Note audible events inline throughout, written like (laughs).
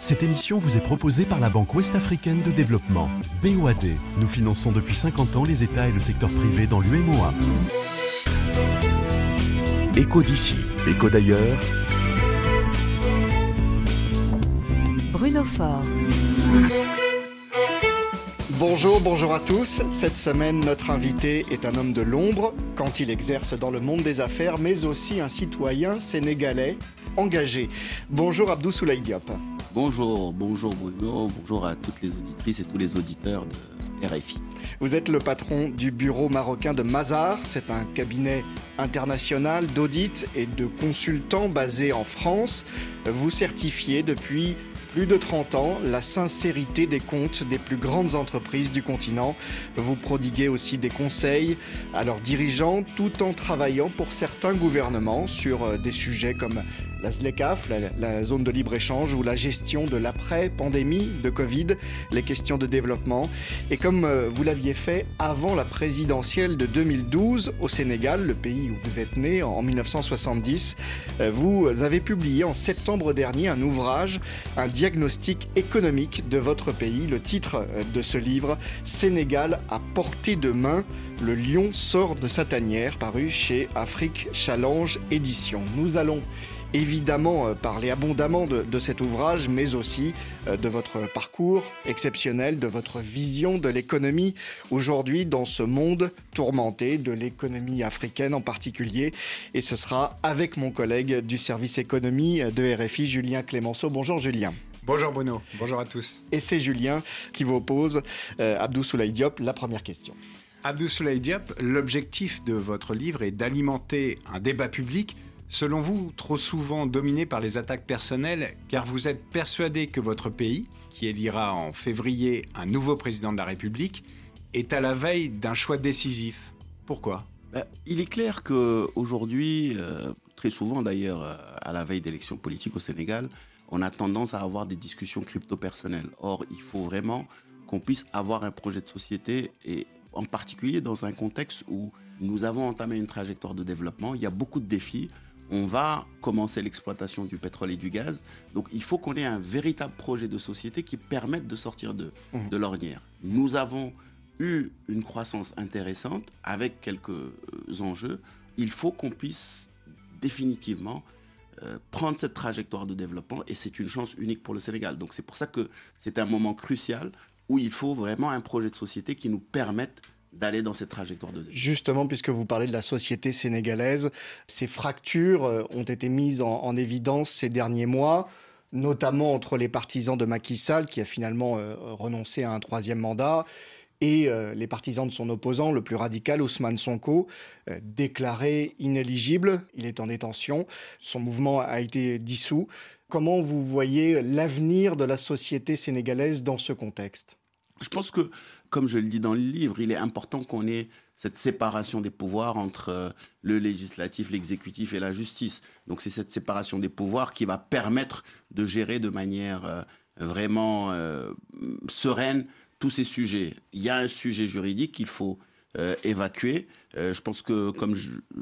Cette émission vous est proposée par la Banque Ouest-Africaine de Développement, BOAD. Nous finançons depuis 50 ans les États et le secteur privé dans l'UMOA. Écho d'ici, écho d'ailleurs. Bruno Faure. Bonjour, bonjour à tous. Cette semaine, notre invité est un homme de l'ombre quand il exerce dans le monde des affaires, mais aussi un citoyen sénégalais engagé. Bonjour Abdou Soulaï Diop. Bonjour, bonjour Bruno, bonjour à toutes les auditrices et tous les auditeurs de RFI. Vous êtes le patron du bureau marocain de Mazar. C'est un cabinet international d'audit et de consultants basé en France. Vous certifiez depuis plus de 30 ans la sincérité des comptes des plus grandes entreprises du continent. Vous prodiguez aussi des conseils à leurs dirigeants tout en travaillant pour certains gouvernements sur euh, des sujets comme la ZLECAF, la, zone de libre-échange ou la gestion de l'après-pandémie de Covid, les questions de développement. Et comme euh, vous l'aviez fait avant la présidentielle de 2012 au Sénégal, le pays où vous êtes né en 1970, euh, vous avez publié en septembre dernier un ouvrage, un diagnostic économique de votre pays. Le titre euh, de ce livre, Sénégal à portée de main, le lion sort de sa tanière, paru chez Afrique Challenge Édition. Nous allons évidemment euh, parler abondamment de, cet ouvrage, mais aussi euh, de votre parcours exceptionnel, de votre vision de l'économie aujourd'hui dans ce monde tourmenté, de l'économie africaine en particulier. Et ce sera avec mon collègue du service économie de RFI, Julien Clémenceau. Bonjour Julien. Bonjour Bruno, bonjour à tous. Et c'est Julien qui vous oppose euh, Abdou Soulaï Diop, la première question. Abdou Soulaï Diop, l'objectif de votre livre est d'alimenter un débat public selon vous, trop souvent dominé par les attaques personnelles, car vous êtes persuadé que votre pays, qui élira en février un nouveau président de la République, est à la veille d'un choix décisif. Pourquoi? Ben, Il est clair qu'aujourd'hui, euh, très souvent d'ailleurs, euh, à la veille d'élections politiques au Sénégal, on a tendance à avoir des discussions crypto-personnelles. Or, il faut vraiment qu'on puisse avoir un projet de société, et en particulier dans un contexte où nous avons entamé une trajectoire de développement, il y a beaucoup de défis on va commencer l'exploitation du pétrole et du gaz. Donc il faut qu'on ait un véritable projet de société qui permette de sortir de, mmh. de l'ornière. Nous avons eu une croissance intéressante avec quelques euh, enjeux. Il faut qu'on puisse définitivement euh, prendre cette trajectoire de développement et c'est une chance unique pour le Sénégal. Donc c'est pour ça que c'est un moment crucial où il faut vraiment un projet de société qui nous permette d'aller dans cette trajectoire de Justement, puisque vous parlez de la société sénégalaise, ces fractures euh, ont été mises en, évidence ces derniers mois, notamment entre les partisans de Macky Sall, qui a finalement euh, renoncé à un troisième mandat, et euh, les partisans de son opposant, le plus radical, Ousmane Sonko, déclaré inéligible. Il est en détention. Son mouvement a été dissous. Comment vous voyez l'avenir de la société sénégalaise dans ce contexte? Je pense que comme je le dis dans le livre, il est important qu'on ait cette séparation des pouvoirs entre euh, le législatif, l'exécutif et la justice. Donc c'est cette séparation des pouvoirs qui va permettre de gérer de manière euh, vraiment euh, sereine tous ces sujets. Il y a un sujet juridique qu'il faut évacuer. je pense que, comme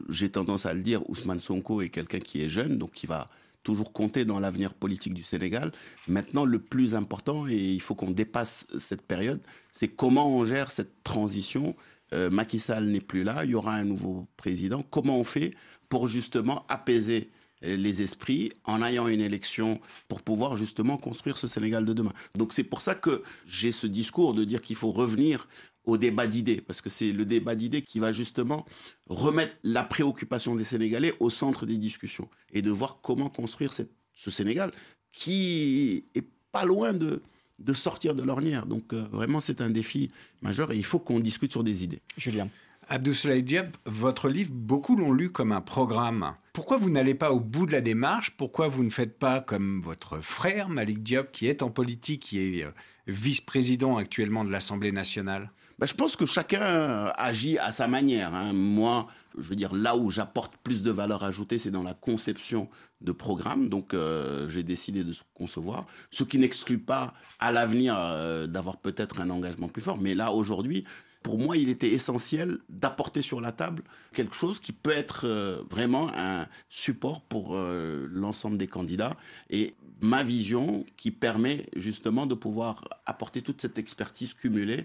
j'ai tendance à le dire, Ousmane Sonko est quelqu'un qui est jeune, donc qui va toujours compter dans l'avenir politique du Sénégal. Maintenant, le plus important, et il faut qu'on dépasse cette période, c'est comment on gère cette transition. Euh, Macky Sall n'est plus là, il y aura un nouveau président. Comment on fait pour justement apaiser euh, les esprits en ayant une élection pour pouvoir justement construire ce Sénégal de demain. Donc c'est pour ça que j'ai ce discours de dire qu'il faut revenir au débat d'idées, parce que c'est le débat d'idées qui va justement remettre la préoccupation des Sénégalais au centre des discussions et de voir comment construire ce Sénégal qui est pas loin de, de sortir de l'ornière. Donc euh, vraiment, c'est un défi majeur et il faut qu'on discute sur des idées. Julien. Abdou Diab, votre livre, beaucoup l'ont lu comme un programme. Pourquoi vous n'allez pas au bout de la démarche? Pourquoi vous ne faites pas comme votre frère Malik Diop, qui est en politique, qui est euh, vice-président actuellement de l'Assemblée nationale? Ben, je pense que chacun agit à sa manière. Hein. Moi, je veux dire, là où j'apporte plus de valeur ajoutée, c'est dans la conception de programmes. Donc, euh, j'ai décidé de concevoir, ce qui n'exclut pas à l'avenir euh, d'avoir peut-être un engagement plus fort. Mais là, aujourd'hui, pour moi, il était essentiel d'apporter sur la table quelque chose qui peut être euh, vraiment un support pour l'ensemble des candidats. Et ma vision qui permet justement de pouvoir apporter toute cette expertise cumulée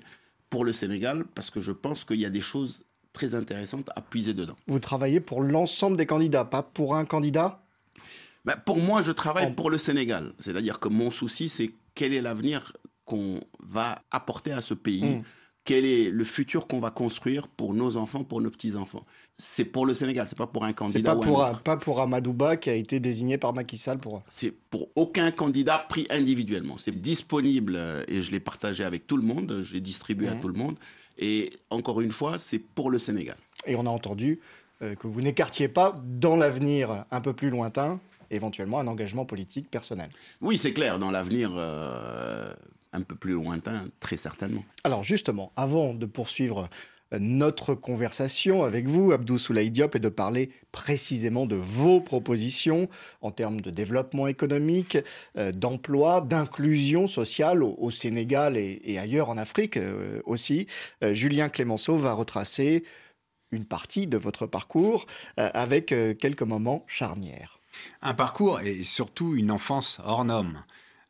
pour le Sénégal, parce que je pense qu'il y a des choses très intéressantes à puiser dedans. Vous travaillez pour l'ensemble des candidats, pas pour un candidat? Ben, Pour moi, je travaille pour le Sénégal. C'est-à-dire que mon souci, c'est quel est l'avenir qu'on va apporter à ce pays, hmm. Quel est le futur qu'on va construire pour nos enfants, pour nos petits-enfants c'est pour le Sénégal, c'est pas pour un candidat. Pas, pour, pas pour Amadouba qui a été désigné par Macky Sall pour. C'est pour aucun candidat pris individuellement. C'est disponible euh, et je l'ai partagé avec tout le monde, je l'ai distribué à mmh. tout le monde. Et encore une fois, c'est pour le Sénégal. Et on a entendu euh, que vous n'écartiez pas dans l'avenir un peu plus lointain, éventuellement un engagement politique personnel. Oui, c'est clair, dans l'avenir. Euh, un peu plus lointain, très certainement. Alors justement, avant de poursuivre notre conversation avec vous, Abdou Soulaï Diop, est de parler précisément de vos propositions en termes de développement économique, euh, d'emploi, d'inclusion sociale au, Sénégal et, ailleurs en Afrique euh, aussi. Euh, Julien Clémenceau va retracer une partie de votre parcours avec quelques moments charnières. Un parcours et surtout une enfance hors norme.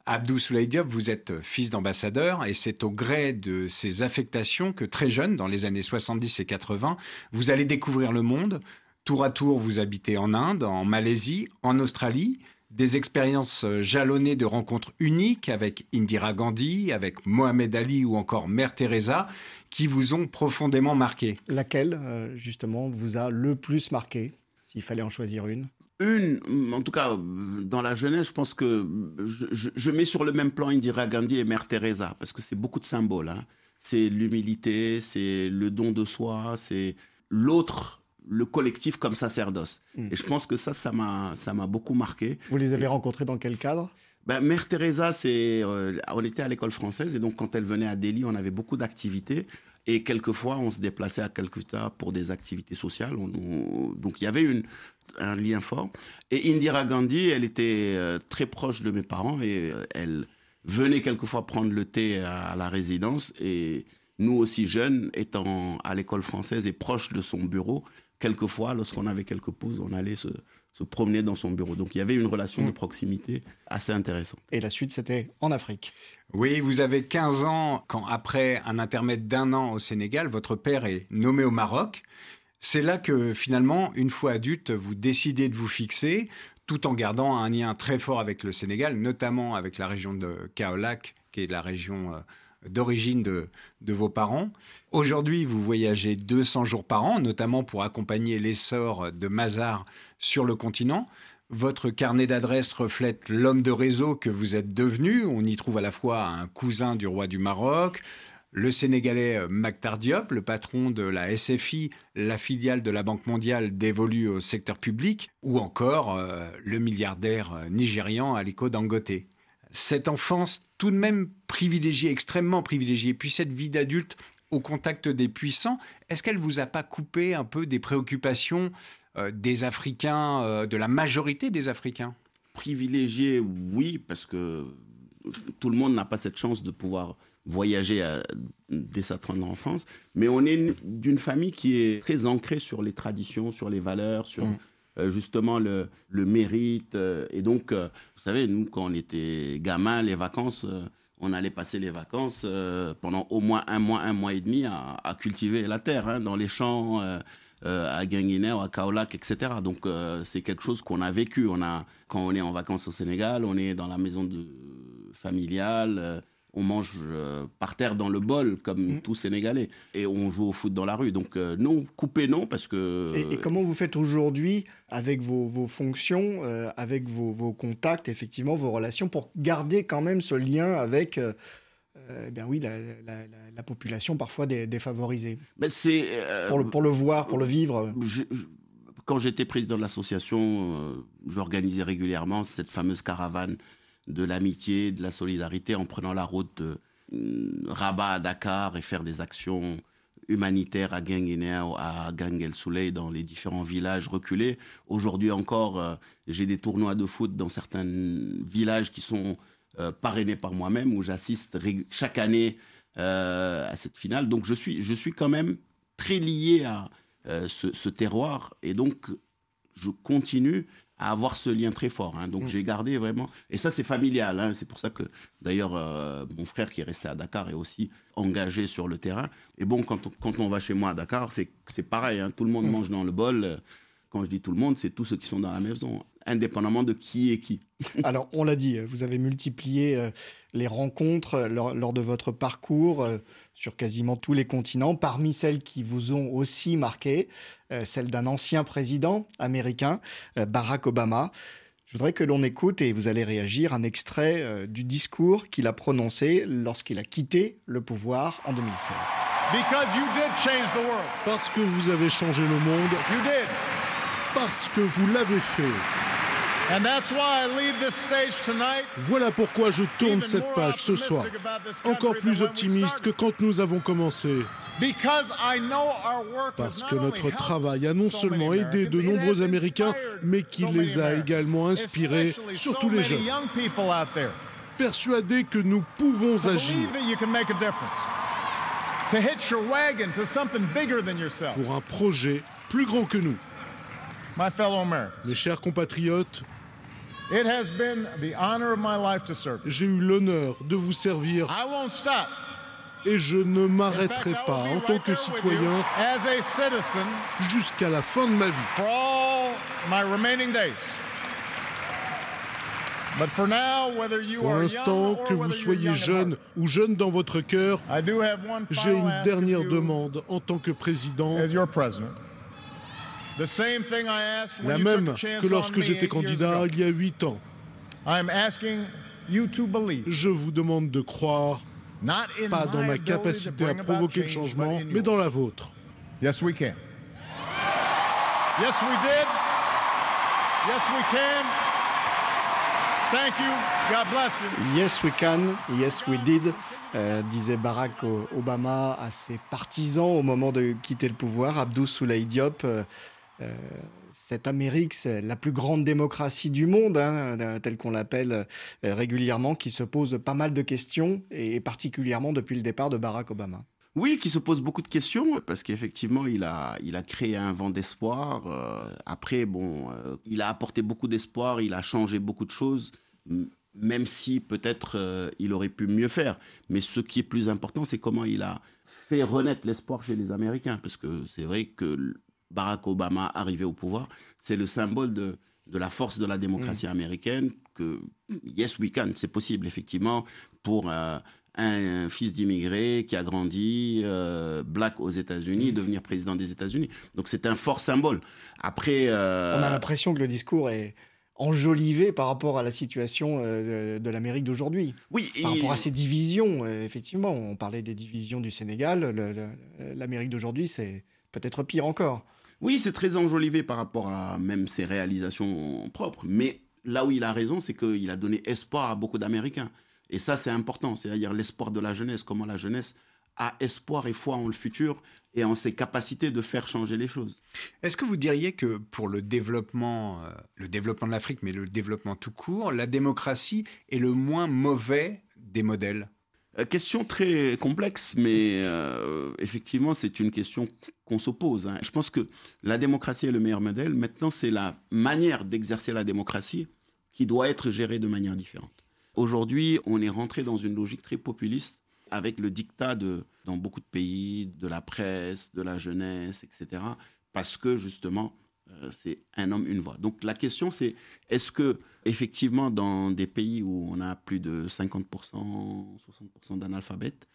Abdou Soulaï vous êtes fils d'ambassadeur et c'est au gré de ces affectations que très jeune, dans les années 70 et 80, vous allez découvrir le monde. Tour à tour, vous habitez en Inde, en Malaisie, en Australie, des expériences jalonnées de rencontres uniques avec Indira Gandhi, avec Mohamed Ali ou encore Mère Teresa, qui vous ont profondément marqué. Laquelle, euh, justement, vous a le plus marqué, s'il fallait en choisir une? Une, en tout cas, dans la jeunesse, je pense que je, mets sur le même plan Indira Gandhi et Mère Teresa, parce que c'est beaucoup de symboles. Hein. C'est l'humilité, c'est le don de soi, c'est l'autre, le collectif comme sacerdoce. Hmm. Et je pense que ça, ça m'a, ça m'a beaucoup marqué. Vous les avez rencontrés dans quel cadre? Ben, Mère Teresa, c'est, euh, on était à l'école française et donc quand elle venait à Delhi, on avait beaucoup d'activités. Et quelquefois, on se déplaçait à Calcutta pour des activités sociales. donc il y avait une, un lien fort. Et Indira Gandhi, elle était euh, très proche de mes parents et euh, elle venait quelquefois prendre le thé à, la résidence. Et nous aussi jeunes, étant à l'école française et proche de son bureau, quelquefois, lorsqu'on avait quelques pauses, on allait se, se, promener dans son bureau. Donc il y avait une relation de mm. proximité assez intéressante. Et la suite, c'était en Afrique. Oui, vous avez 15 ans quand, après un intermède d'un an au Sénégal, votre père est nommé au Maroc. C'est là que finalement, une fois adulte, vous décidez de vous fixer tout en gardant un lien très fort avec le Sénégal, notamment avec la région de Kaolack, qui est la région euh, d'origine de, vos parents. Aujourd'hui, vous voyagez 200 jours par an, notamment pour accompagner l'essor de Mazar sur le continent. Votre carnet d'adresses reflète l'homme de réseau que vous êtes devenu. On y trouve à la fois un cousin du roi du Maroc, le Sénégalais Maktar Diop, le patron de la SFI, la filiale de la Banque mondiale dévolue au secteur public, ou encore euh, le milliardaire nigérian Aliko Dangote. Cette enfance tout de même privilégiée, extrêmement privilégiée, puis cette vie d'adulte au contact des puissants, est-ce qu'elle vous a pas coupé un peu des préoccupations des Africains, de la majorité des Africains Privilégié, oui, parce que tout le monde n'a pas cette chance de pouvoir voyager à, dès sa tendre enfance, mais on est d'une famille qui est très ancrée sur les traditions, sur les valeurs, sur mm. euh, justement le, le mérite. Euh, et donc, euh, vous savez, nous, quand on était gamin, les vacances, on allait passer les vacances pendant au moins un mois, un mois et demi à, à cultiver la terre, hein, dans les champs, à Guinguinéo, à Kaolack, etc. Donc, c'est quelque chose qu'on a vécu. On a, quand on est en vacances au Sénégal, on est dans la maison de, familiale on mange euh, par terre dans le bol, comme mmh. tout Sénégalais. Et on joue au foot dans la rue. Donc euh, non, coupé non, parce que... Et, comment vous faites aujourd'hui avec vos, fonctions, euh, avec vos, contacts, effectivement, vos relations, pour garder quand même ce lien avec... Eh bien oui, la, population parfois défavorisée. Mais c'est pour, le, pour le voir, pour le vivre. quand j'étais président de l'association, j'organisais régulièrement cette fameuse caravane de l'amitié, de la solidarité en prenant la route de mm, Rabat à Dakar et faire des actions humanitaires à Guinguinéo, à Ganguel Souley, dans les différents villages reculés. Aujourd'hui encore, euh, j'ai des tournois de foot dans certains villages qui sont euh, parrainés par moi-même, où j'assiste chaque année euh, à cette finale. Donc je suis, je suis quand même très lié à ce, ce terroir et donc je continue à avoir ce lien très fort. Hein. Donc Mm. j'ai gardé vraiment. Et ça, c'est familial. hein. C'est pour ça que d'ailleurs, euh, mon frère qui est resté à Dakar est aussi engagé sur le terrain. Et bon, quand on, quand on va chez moi à Dakar, c'est c'est pareil. hein. Tout le monde Mm. mange dans le bol. Quand je dis tout le monde, c'est tous ceux qui sont dans la maison, indépendamment de qui est qui. (laughs) Alors, on l'a dit, vous avez multiplié euh, les rencontres euh, lors, lors de votre parcours euh, sur quasiment tous les continents. Parmi celles qui vous ont aussi marqué, celle d'un ancien président américain, Barack Obama. Je voudrais que l'on écoute, et vous allez réagir, un extrait du discours qu'il a prononcé lorsqu'il a quitté le pouvoir en 2016. Because you did change the world. Parce que vous avez changé le monde, You did. Parce que vous l'avez fait. And that's why I leave this stage tonight. Voilà pourquoi je tourne cette page ce soir, encore plus optimiste que quand nous avons commencé. Parce que notre travail a non seulement aidé de nombreux Américains, mais qui les a également inspirés, surtout les jeunes. Persuadés que nous pouvons agir pour un projet plus grand que nous. My fellow Americans, Mes chers compatriotes, it has been the honor of my life to serve. you. j'ai eu l'honneur de vous servir I won't stop. et je ne m'arrêterai pas en tant que citoyen as a citizen jusqu'à la fin de ma vie. for all my remaining days. But for now, whether you Pour are l'instant, que vous soyez jeune heart, ou jeune dans votre cœur, I do have one j'ai une dernière demande en tant que président, as your president. La même que lorsque j'étais candidat il y a huit ans. I'm asking you to believe, Je vous demande de croire, not in pas dans my ma capacité à provoquer le change, but changement, in mais yours. dans la vôtre. Yes, we can. Yes, we did. Yes, we can. Thank you. God bless you. Yes, we can. Yes, we did. euh, disait Barack Obama à ses partisans au moment de quitter le pouvoir. Abdou Soulaye Diop, euh, cette Amérique, c'est la plus grande démocratie du monde, hein, euh, telle qu'on l'appelle euh, régulièrement, qui se pose pas mal de questions, et particulièrement depuis le départ de Barack Obama. Oui, qui se pose beaucoup de questions, parce qu'effectivement, il a, il a créé un vent d'espoir. Euh, après, bon, euh, il a apporté beaucoup d'espoir, il a changé beaucoup de choses, même si peut-être euh, il aurait pu mieux faire. Mais ce qui est plus important, c'est comment il a fait renaître l'espoir chez les Américains, parce que c'est vrai que Barack Obama, arrivé au pouvoir, c'est le symbole de, de la force de la démocratie américaine, que yes, we can, c'est possible, effectivement, pour... euh, un fils d'immigré qui a grandi euh, black aux États-Unis, devenir président des États-Unis. Donc c'est un fort symbole. Après, euh, On a l'impression que le discours est enjolivé par rapport à la situation de, de l'Amérique d'aujourd'hui. oui, Par rapport à ces divisions, effectivement, on parlait des divisions du Sénégal, l'Amérique d'aujourd'hui, c'est peut-être pire encore. Oui, c'est très enjolivé par rapport à même ses réalisations propres. Mais là où il a raison, c'est qu'il a donné espoir à beaucoup d'Américains. Et ça, c'est important. C'est-à-dire l'espoir de la jeunesse, comment la jeunesse a espoir et foi en le futur et en ses capacités de faire changer les choses. Est-ce que vous diriez que pour le développement, euh, le développement de l'Afrique, mais le développement tout court, la démocratie est le moins mauvais des modèles? Question très complexe, mais euh, effectivement, c'est une question qu'on s'oppose. hein. Je pense que la démocratie est le meilleur modèle. Maintenant, c'est la manière d'exercer la démocratie qui doit être gérée de manière différente. Aujourd'hui, on est rentré dans une logique très populiste avec le dictat de, dans beaucoup de pays, de la presse, de la jeunesse, etc. Parce que justement, euh, c'est un homme, une voix. Donc la question, c'est est-ce que, effectivement, dans des pays où on a plus de 50%, 60% d'analphabètes,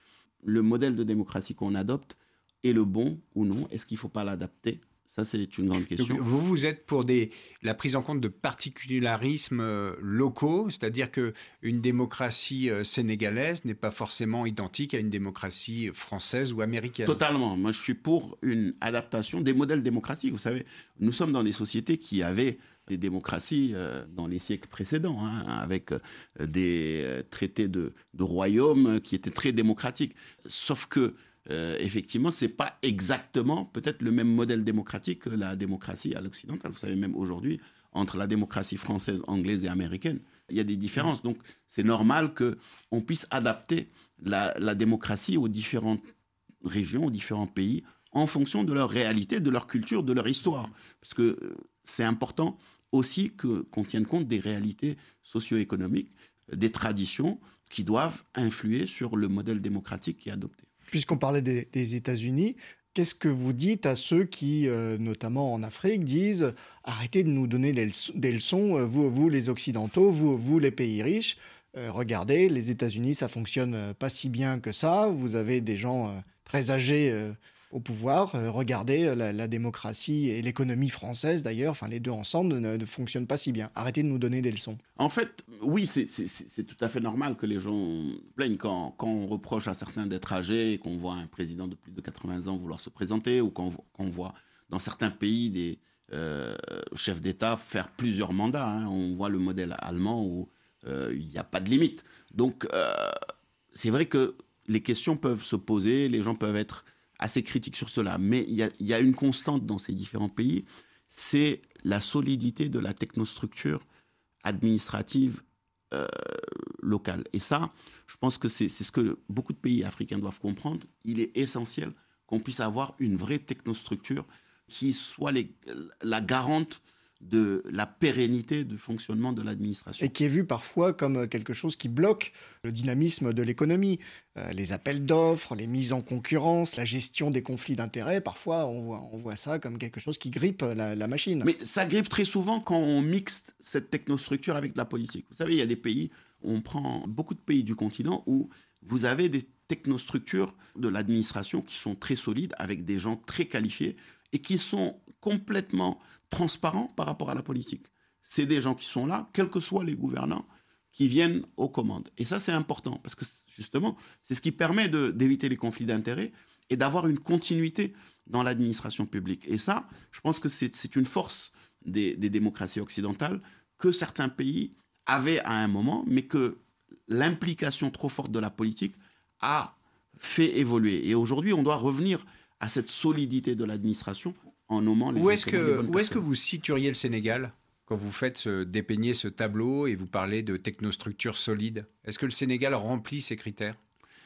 le modèle de démocratie qu'on adopte est le bon ou non? Est-ce qu'il ne faut pas l'adapter Ça, c'est une grande Donc, question. vous, vous êtes pour des, la prise en compte de particularismes euh, locaux, c'est-à-dire que une démocratie euh, sénégalaise n'est pas forcément identique à une démocratie française ou américaine. Totalement. Moi, je suis pour une adaptation des modèles démocratiques. Vous savez, nous sommes dans des sociétés qui avaient des démocraties euh, dans les siècles précédents, hein, avec des traités de, de royaumes qui étaient très démocratiques. Sauf que, euh, effectivement, c'est pas exactement peut-être le même modèle démocratique que la démocratie à l'occidental. Vous savez, même aujourd'hui, entre la démocratie française, anglaise et américaine, il y a des différences. Donc, c'est normal que on puisse adapter la, démocratie aux différentes régions, aux différents pays, en fonction de leur réalité, de leur culture, de leur histoire. Parce que euh, c'est important aussi qu'on tienne compte des réalités socio-économiques, des traditions qui doivent influer sur le modèle démocratique qui est adopté. Puisqu'on parlait des, États-Unis, Qu'est-ce que vous dites à ceux qui, euh, notamment en Afrique, disent arrêtez de nous donner des leçons, euh, vous, vous les Occidentaux, vous, vous les pays riches, euh, regardez, les États-Unis, ça fonctionne pas si bien que ça. Vous avez des gens très âgés au pouvoir. Euh, regardez, euh, la, démocratie et l'économie française, d'ailleurs, enfin les deux ensemble, ne, ne fonctionnent pas si bien. Arrêtez de nous donner des leçons. En fait, oui, c'est- tout à fait normal que les gens plaignent quand, on reproche à certains d'être âgés, qu'on voit un président de plus de 80 ans vouloir se présenter, ou qu'on vo- qu'on voit dans certains pays des euh, chefs d'État faire plusieurs mandats. hein. On voit le modèle allemand où euh, il n'y a pas de limite. Donc, c'est vrai que les questions peuvent se poser, les gens peuvent être assez critiques sur cela, mais il y a, une constante dans ces différents pays, c'est la solidité de la technostructure administrative euh, locale. Et ça, je pense que c'est ce que beaucoup de pays africains doivent comprendre. Il est essentiel qu'on puisse avoir une vraie technostructure qui soit la garante de la pérennité du fonctionnement de l'administration. Et qui est vu parfois comme euh, quelque chose qui bloque le dynamisme de l'économie. Euh, les appels d'offres, les mises en concurrence, la gestion des conflits d'intérêts, parfois on voit, on voit ça comme quelque chose qui grippe la, la machine. Mais ça grippe très souvent quand on mixe cette technostructure avec de la politique. Vous savez, il y a des pays, on prend beaucoup de pays du continent où vous avez des technostructures de l'administration qui sont très solides, avec des gens très qualifiés et qui sont complètement transparents par rapport à la politique. C'est des gens qui sont là, quels que soient les gouvernants, qui viennent aux commandes. Et ça, c'est important, parce que justement, c'est ce qui permet d'éviter les conflits d'intérêts et d'avoir une continuité dans l'administration publique. Et ça, je pense que c'est c'est une force des, des démocraties occidentales que certains pays avaient à un moment, mais que l'implication trop forte de la politique a fait évoluer. Et aujourd'hui, on doit revenir à cette solidité de l'administration en nommant les Où est-ce que, où vous situeriez le Sénégal quand vous faites ce, dépeigner ce tableau et vous parlez de technostructure solide Est-ce que le Sénégal remplit ces critères?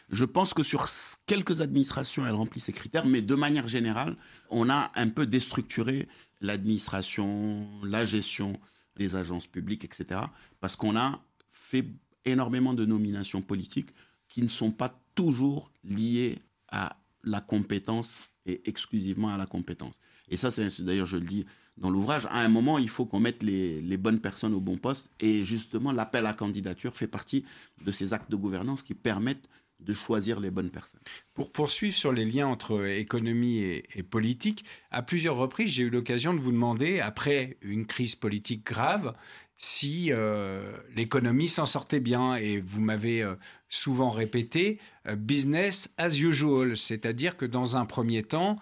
Je pense que sur quelques administrations, elle remplit ces critères, mais de manière générale, on a un peu déstructuré l'administration, la gestion des agences publiques, etc. Parce qu'on a fait énormément de nominations politiques qui ne sont pas toujours liées à la compétence et exclusivement à la compétence. Et ça, c'est d'ailleurs, je le dis dans l'ouvrage, à un moment, il faut qu'on mette les, bonnes personnes au bon poste. Et justement, l'appel à candidature fait partie de ces actes de gouvernance qui permettent de choisir les bonnes personnes. Pour poursuivre sur les liens entre économie et, et politique, à plusieurs reprises, j'ai eu l'occasion de vous demander, après une crise politique grave, si euh, l'économie s'en sortait bien. Et vous m'avez euh, souvent répété euh, business as usual, c'est-à-dire que dans un premier temps,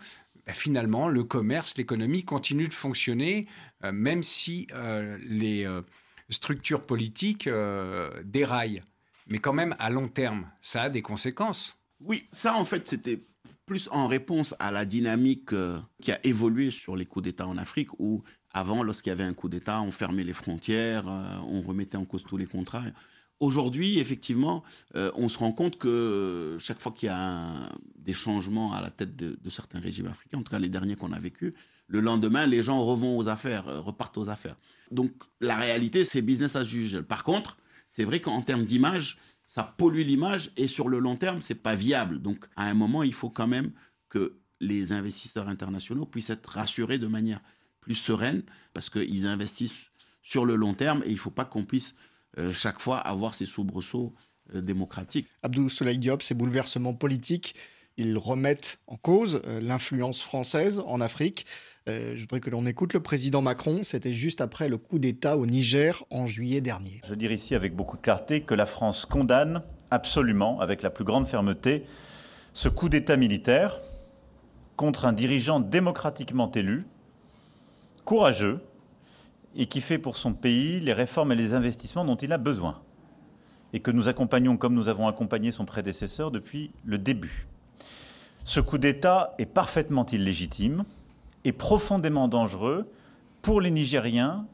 bah, finalement, le commerce, l'économie continuent de fonctionner, euh, même si euh, les euh, structures politiques déraillent. Mais quand même, à long terme, ça a des conséquences. Oui, ça en fait, c'était plus en réponse à la dynamique qui a évolué sur les coups d'État en Afrique, où avant, lorsqu'il y avait un coup d'État, on fermait les frontières, on remettait en cause tous les contrats. Aujourd'hui, effectivement, euh, on se rend compte que chaque fois qu'il y a des changements à la tête de, certains régimes africains, en tout cas les derniers qu'on a vécus, le lendemain, les gens revont aux affaires, euh, repartent aux affaires. Donc la réalité, c'est business as usual. Par contre, c'est vrai qu'en termes d'image, ça pollue l'image et sur le long terme, c'est pas viable. Donc, à un moment, il faut quand même que les investisseurs internationaux puissent être rassurés de manière plus sereine parce qu'ils investissent sur le long terme et il faut pas qu'on puisse chaque fois avoir ces soubresauts euh, démocratiques. Abdou Soleil Diop, ces bouleversements politiques, ils remettent en cause euh, l'influence française en Afrique. Euh, je voudrais que l'on écoute le président Macron. C'était juste après le coup d'État au Niger en juillet dernier. Je dire ici avec beaucoup de clarté que la France condamne absolument, avec la plus grande fermeté, ce coup d'État militaire contre un dirigeant démocratiquement élu, courageux, et qui fait pour son pays les réformes et les investissements dont il a besoin, et que nous accompagnons comme nous avons accompagné son prédécesseur depuis le début. Ce coup d'État est parfaitement illégitime et profondément dangereux pour les Nigériens,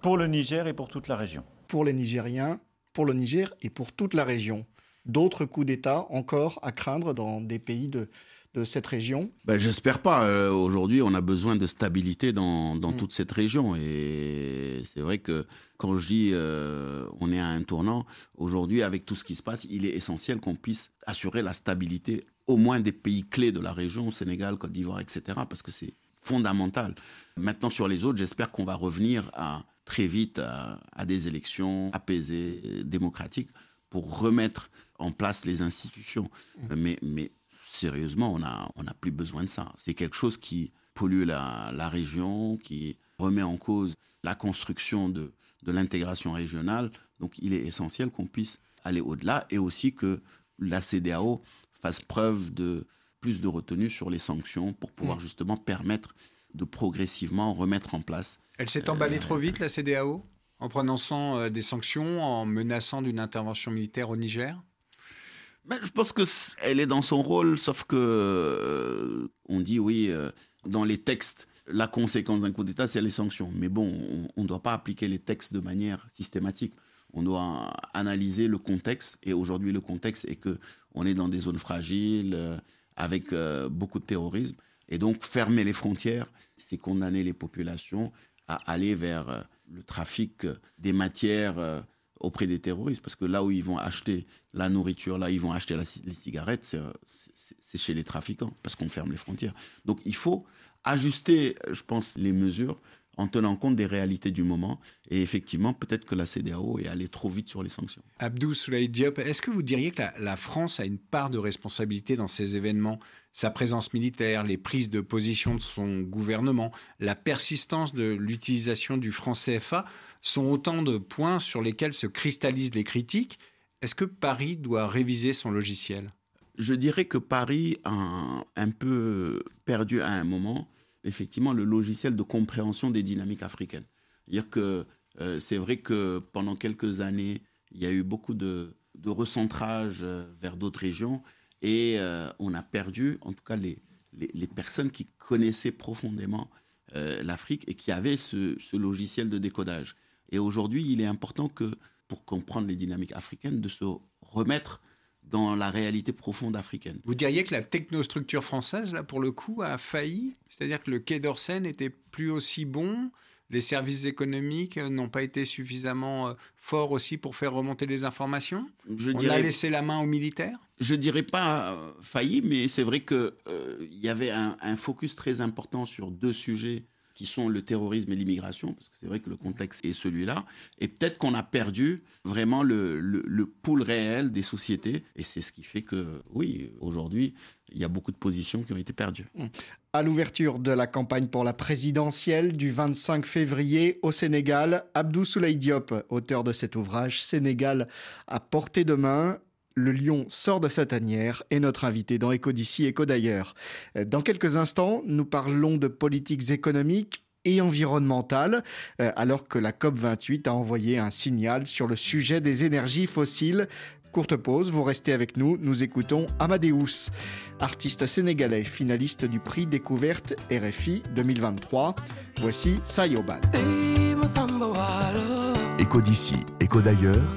pour le Niger et pour toute la région. Pour les Nigériens, pour le Niger et pour toute la région. D'autres coups d'État encore à craindre dans des pays de, de cette région ben, J'espère pas. Euh, aujourd'hui, on a besoin de stabilité dans, mm. toute cette région. Et c'est vrai que quand je dis euh, on est à un tournant, aujourd'hui, avec tout ce qui se passe, il est essentiel qu'on puisse assurer la stabilité au moins des pays clés de la région, Sénégal, Côte d'Ivoire, etc. Parce que c'est fondamental. Maintenant, sur les autres, j'espère qu'on va revenir à, très vite à, des élections apaisées, démocratiques, pour remettre en place les institutions. Mm. Mais, mais sérieusement, on n'a on a plus besoin de ça. C'est quelque chose qui pollue la, la, région, qui remet en cause la construction de, de l'intégration régionale. Donc il est essentiel qu'on puisse aller au-delà et aussi que la CDAO fasse preuve de plus de retenue sur les sanctions pour pouvoir mm. justement permettre de progressivement remettre en place. Elle s'est emballée euh, trop vite, la CDAO, en prononçant euh, des sanctions, en menaçant d'une intervention militaire au Niger? Ben, Je pense qu'elle est dans son rôle, sauf que euh, on dit oui, dans les textes, la conséquence d'un coup d'État, c'est les sanctions. Mais bon, on ne doit pas appliquer les textes de manière systématique. On doit analyser le contexte. Et aujourd'hui, le contexte est que on est dans des zones fragiles, avec beaucoup de terrorisme. Et donc, fermer les frontières, c'est condamner les populations à aller vers euh, le trafic des matières euh, auprès des terroristes. Parce que là où ils vont acheter la nourriture, là où ils vont acheter les cigarettes, euh, c'est chez les trafiquants, parce qu'on ferme les frontières. Donc, il faut ajuster, je pense, les mesures en tenant compte des réalités du moment. Et effectivement, peut-être que la CDAO est allée trop vite sur les sanctions. Abdou Soulaï Diop, est-ce que vous diriez que la, France a une part de responsabilité dans ces événements? Sa présence militaire, les prises de position de son gouvernement, la persistance de l'utilisation du franc CFA sont autant de points sur lesquels se cristallisent les critiques. Est-ce que Paris doit réviser son logiciel? Je dirais que Paris a un peu perdu à un moment effectivement le logiciel de compréhension des dynamiques africaines. C'est-à-dire que euh, c'est vrai que pendant quelques années, il y a eu beaucoup de, recentrage euh, vers d'autres régions et euh, on a perdu, en tout cas, les, les, personnes qui connaissaient profondément l'Afrique et qui avaient ce, ce, logiciel de décodage. Et aujourd'hui, il est important que, pour comprendre les dynamiques africaines, de se remettre dans la réalité profonde africaine. Vous diriez que la technostructure française, là, pour le coup, a failli? C'est-à-dire que le Quai d'Orsay n'était plus aussi bon? Les services économiques n'ont pas été suffisamment euh, forts aussi pour faire remonter les informations? Je On a laissé la main aux militaires? Je dirais pas euh, failli, mais c'est vrai qu'il euh, y avait un, focus très important sur deux sujets qui sont le terrorisme et l'immigration, parce que c'est vrai que le contexte est celui-là. Et peut-être qu'on a perdu vraiment le, le, pool réel des sociétés. Et c'est ce qui fait que, oui, aujourd'hui, il y a beaucoup de positions qui ont été perdues. Mmh. À l'ouverture de la campagne pour la présidentielle du 25 février au Sénégal, Abdou Souley Diop, auteur de cet ouvrage Sénégal à portée de main, le lion sort de sa tanière et notre invité dans Éco d'ici, Éco d'ailleurs. Dans quelques instants, nous parlons de politiques économiques et environnementales, euh, alors que la COP28 a envoyé un signal sur le sujet des énergies fossiles. Courte pause, vous restez avec nous, nous écoutons Amadeus, artiste sénégalais, finaliste du prix découverte RFI 2023. Voici Sayoban. Éco d'ici, écho d'ailleurs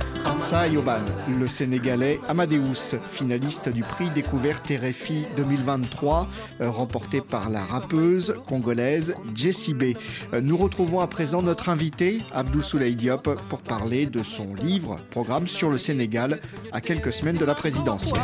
Yoban, le Sénégalais Amadeus, finaliste du prix découverte RFI 2023, euh, remporté par la rappeuse congolaise Jessie B. Euh, nous retrouvons à présent notre invité, Abdou Souley Diop, pour parler de son livre, Programme sur le Sénégal, à quelques semaines de la présidentielle.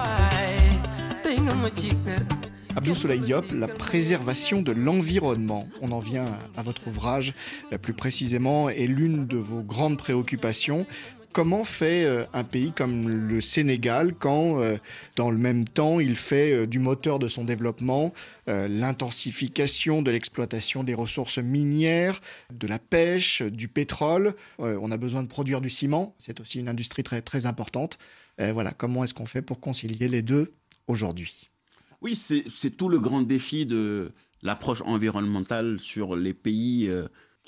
Abdou Soleil Diop, la préservation de l'environnement. On en vient à votre ouvrage, plus précisément, est l'une de vos grandes préoccupations. Comment fait euh, un pays comme le Sénégal quand, euh, dans le même temps, il fait euh, du moteur de son développement l'intensification de l'exploitation des ressources minières, de la pêche, du pétrole On a besoin de produire du ciment, c'est aussi une industrie très, très importante. voilà, comment est-ce qu'on fait pour concilier les deux aujourd'hui? Oui, c'est tout le grand défi de l'approche environnementale sur les pays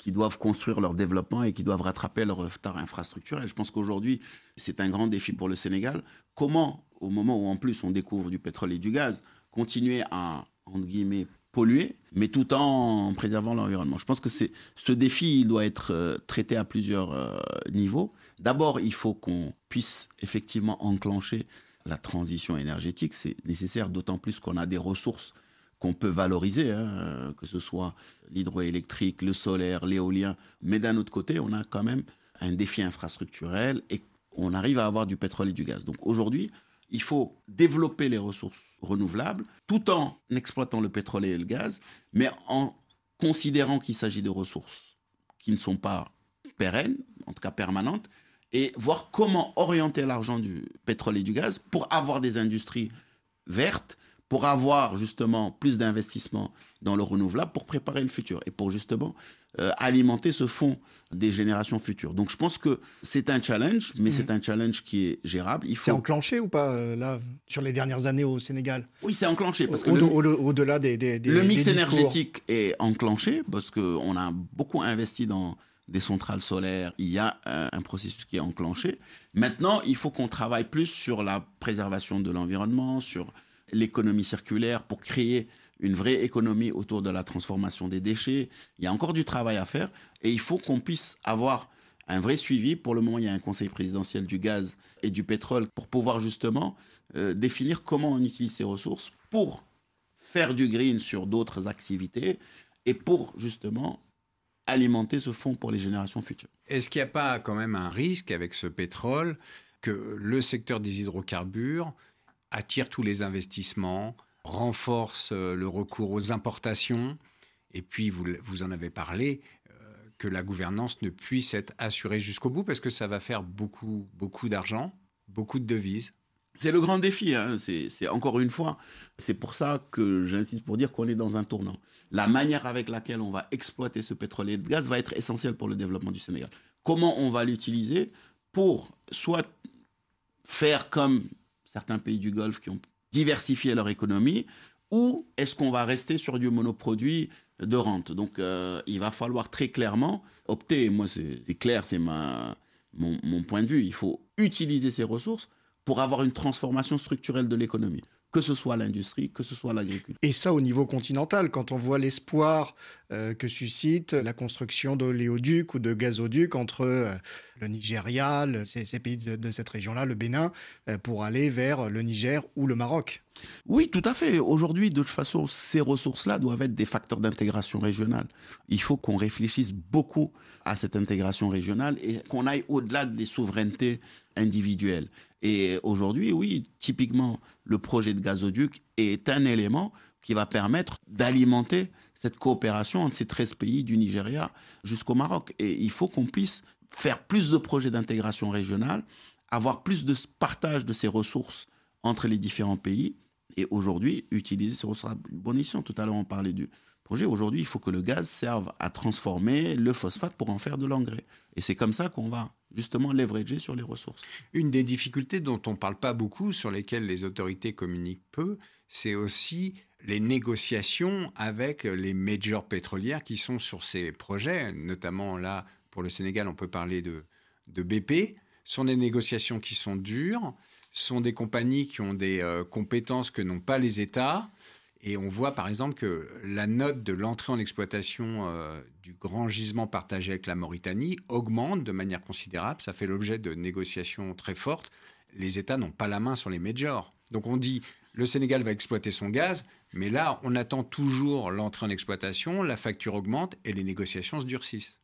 qui doivent construire leur développement et qui doivent rattraper leur retard infrastructurel. Je pense qu'aujourd'hui, c'est un grand défi pour le Sénégal. Comment, au moment où en plus on découvre du pétrole et du gaz, continuer à, entre guillemets, polluer, mais tout en préservant l'environnement? Je pense que ce défi, il doit être euh, traité à plusieurs euh, niveaux. D'abord, il faut qu'on puisse effectivement enclencher la transition énergétique. C'est nécessaire, d'autant plus qu'on a des ressources qu'on peut valoriser, hein, que ce soit l'hydroélectrique, le solaire, l'éolien. Mais d'un autre côté, on a quand même un défi infrastructurel et on arrive à avoir du pétrole et du gaz. Donc aujourd'hui, il faut développer les ressources renouvelables tout en exploitant le pétrole et le gaz, mais en considérant qu'il s'agit de ressources qui ne sont pas pérennes, en tout cas permanentes, et voir comment orienter l'argent du pétrole et du gaz pour avoir des industries vertes pour avoir justement plus d'investissements dans le renouvelable pour préparer le futur et pour justement euh, alimenter ce fonds des générations futures. Donc je pense que c'est un challenge, mais c'est mmh. un challenge qui est gérable. Il faut... C'est enclenché ou pas euh, là sur les dernières années au Sénégal? Oui, c'est enclenché parce que au-delà des, des, le mix énergétique est enclenché parce que on a beaucoup investi dans des centrales solaires. Il y a un, un processus qui est enclenché. Maintenant, il faut qu'on travaille plus sur la préservation de l'environnement, sur l'économie circulaire, pour créer une vraie économie autour de la transformation des déchets. Il y a encore du travail à faire et il faut qu'on puisse avoir un vrai suivi. Pour le moment, il y a un conseil présidentiel du gaz et du pétrole pour pouvoir justement euh, définir comment on utilise ces ressources pour faire du green sur d'autres activités et pour justement alimenter ce fonds pour les générations futures. Est-ce qu'il n'y a pas quand même un risque avec ce pétrole que le secteur des hydrocarbures attire tous les investissements, renforce euh, le recours aux importations, et puis vous, vous en avez parlé, euh, que la gouvernance ne puisse être assurée jusqu'au bout, parce que ça va faire beaucoup, beaucoup d'argent, beaucoup de devises. C'est le grand défi, hein. c'est encore une fois, c'est pour ça que j'insiste pour dire qu'on est dans un tournant. La manière avec laquelle on va exploiter ce pétrole et de gaz va être essentielle pour le développement du Sénégal. Comment on va l'utiliser pour soit faire comme certains pays du Golfe qui ont diversifié leur économie, ou est-ce qu'on va rester sur du monoproduit de rente? Donc, euh, il va falloir très clairement opter. Moi, c'est clair, c'est mon, mon point de vue. Il faut utiliser ces ressources pour avoir une transformation structurelle de l'économie que ce soit l'industrie, que ce soit l'agriculture. Et ça au niveau continental, quand on voit l'espoir euh, que suscite la construction d'oléoducs ou de gazoducs entre euh, le Nigeria, ces, pays de, cette région-là, le Bénin, euh, pour aller vers le Niger ou le Maroc. Oui, tout à fait. Aujourd'hui, de toute façon, ces ressources-là doivent être des facteurs d'intégration régionale. Il faut qu'on réfléchisse beaucoup à cette intégration régionale et qu'on aille au-delà des souverainetés individuelles. Et aujourd'hui, oui, typiquement, le projet de gazoduc est un élément qui va permettre d'alimenter cette coopération entre ces 13 pays du Nigeria jusqu'au Maroc. Et il faut qu'on puisse faire plus de projets d'intégration régionale, avoir plus de partage de ces ressources entre les différents pays et aujourd'hui utiliser ces ressources à bon escient. Tout à l'heure, on parlait du projet. Aujourd'hui, il faut que le gaz serve à transformer le phosphate pour en faire de l'engrais. Et c'est comme ça qu'on va justement leverager sur les ressources. Une des difficultés dont on ne parle pas beaucoup, sur lesquelles les autorités communiquent peu, c'est aussi les négociations avec les majors pétrolières qui sont sur ces projets, notamment là, pour le Sénégal, on peut parler de, de BP. Ce sont des négociations qui sont dures, sont des compagnies qui ont des euh, compétences que n'ont pas les États. Et on voit par exemple que la note de l'entrée en exploitation euh, du grand gisement partagé avec la Mauritanie augmente de manière considérable. Ça fait l'objet de négociations très fortes. Les États n'ont pas la main sur les majors. Donc on dit le Sénégal va exploiter son gaz, mais là on attend toujours l'entrée en exploitation, la facture augmente et les négociations se durcissent.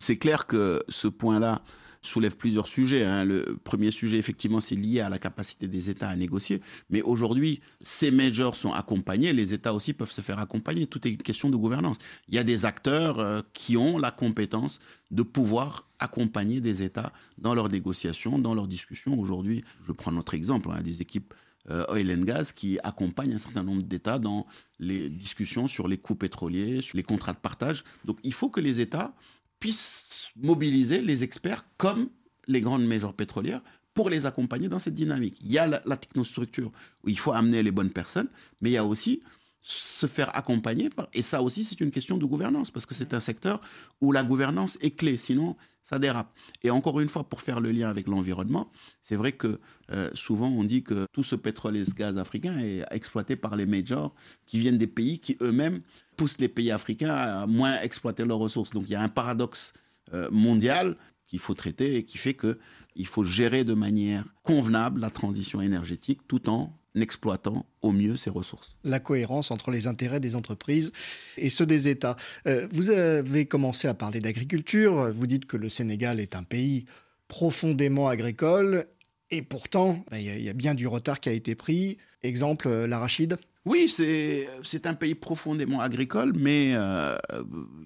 C'est clair que ce point-là, soulève plusieurs sujets. hein. Le premier sujet, effectivement, c'est lié à la capacité des États à négocier. Mais aujourd'hui, ces majors sont accompagnés. Les États aussi peuvent se faire accompagner. Tout est une question de gouvernance. Il y a des acteurs euh, qui ont la compétence de pouvoir accompagner des États dans leurs négociations, dans leurs discussions. Aujourd'hui, je prends notre exemple, a des équipes euh, oil and gas qui accompagnent un certain nombre d'États dans les discussions sur les coûts pétroliers, sur les contrats de partage. Donc il faut que les États puissent mobiliser les experts comme les grandes majors pétrolières pour les accompagner dans cette dynamique. Il y a la, la technostructure où il faut amener les bonnes personnes, mais il y a aussi se faire accompagner. Par... Et ça aussi, c'est une question de gouvernance, parce que c'est un secteur où la gouvernance est clé, sinon ça dérape. Et encore une fois, pour faire le lien avec l'environnement, c'est vrai que euh, souvent on dit que tout ce pétrole et ce gaz africain est exploité par les majors qui viennent des pays qui eux-mêmes poussent les pays africains à moins exploiter leurs ressources. Donc il y a un paradoxe euh, mondial qu'il faut traiter et qui fait que il faut gérer de manière convenable la transition énergétique tout en exploitant au mieux ses ressources. La cohérence entre les intérêts des entreprises et ceux des États. Euh, vous avez commencé à parler d'agriculture. Vous dites que le Sénégal est un pays profondément agricole. Et pourtant, il y, y, a bien du retard qui a été pris. Exemple, euh, l'arachide. Oui, c'est un pays profondément agricole, mais il euh,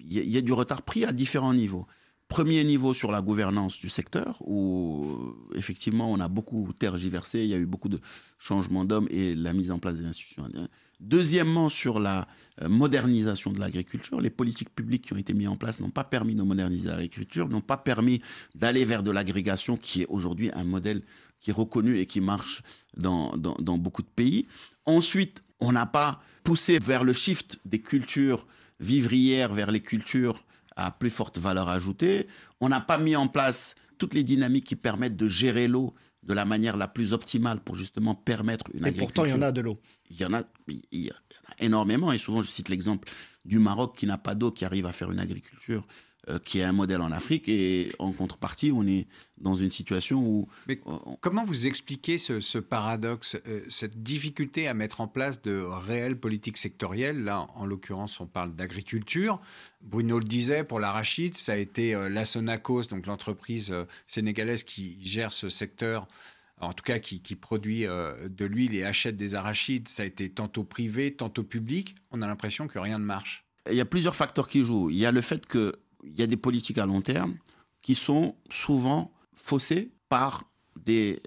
y, y, a du retard pris à différents niveaux. Premier niveau sur la gouvernance du secteur, où effectivement on a beaucoup tergiversé, il y a eu beaucoup de changements d'hommes et la mise en place des institutions. Deuxièmement, sur la modernisation de l'agriculture, les politiques publiques qui ont été mises en place n'ont pas permis de moderniser l'agriculture, n'ont pas permis d'aller vers de l'agrégation qui est aujourd'hui un modèle qui est reconnu et qui marche dans, dans, dans beaucoup de pays. Ensuite, on n'a pas poussé vers le shift des cultures vivrières vers les cultures à plus forte valeur ajoutée. On n'a pas mis en place toutes les dynamiques qui permettent de gérer l'eau de la manière la plus optimale pour justement permettre une et agriculture. Et pourtant, il y en a de l'eau. Il y en a, il y en a énormément. Et souvent, je cite l'exemple du Maroc qui n'a pas d'eau, qui arrive à faire une agriculture euh, qui est un modèle en Afrique. Et en contrepartie, on est dans une situation où... Mais on... comment vous expliquez ce, ce paradoxe, euh, cette difficulté à mettre en place de réelles politiques sectorielles? Là, en l'occurrence, on parle d'agriculture. Bruno le disait, pour l'arachide, ça a été euh, la Sonacos, donc l'entreprise euh, sénégalaise qui gère ce secteur, en tout cas qui, qui produit euh, de l'huile et achète des arachides. Ça a été tantôt privé, tantôt public. On a l'impression que rien ne marche. Il y a plusieurs facteurs qui jouent. Il y a le fait qu'il y a des politiques à long terme qui sont souvent faussées par des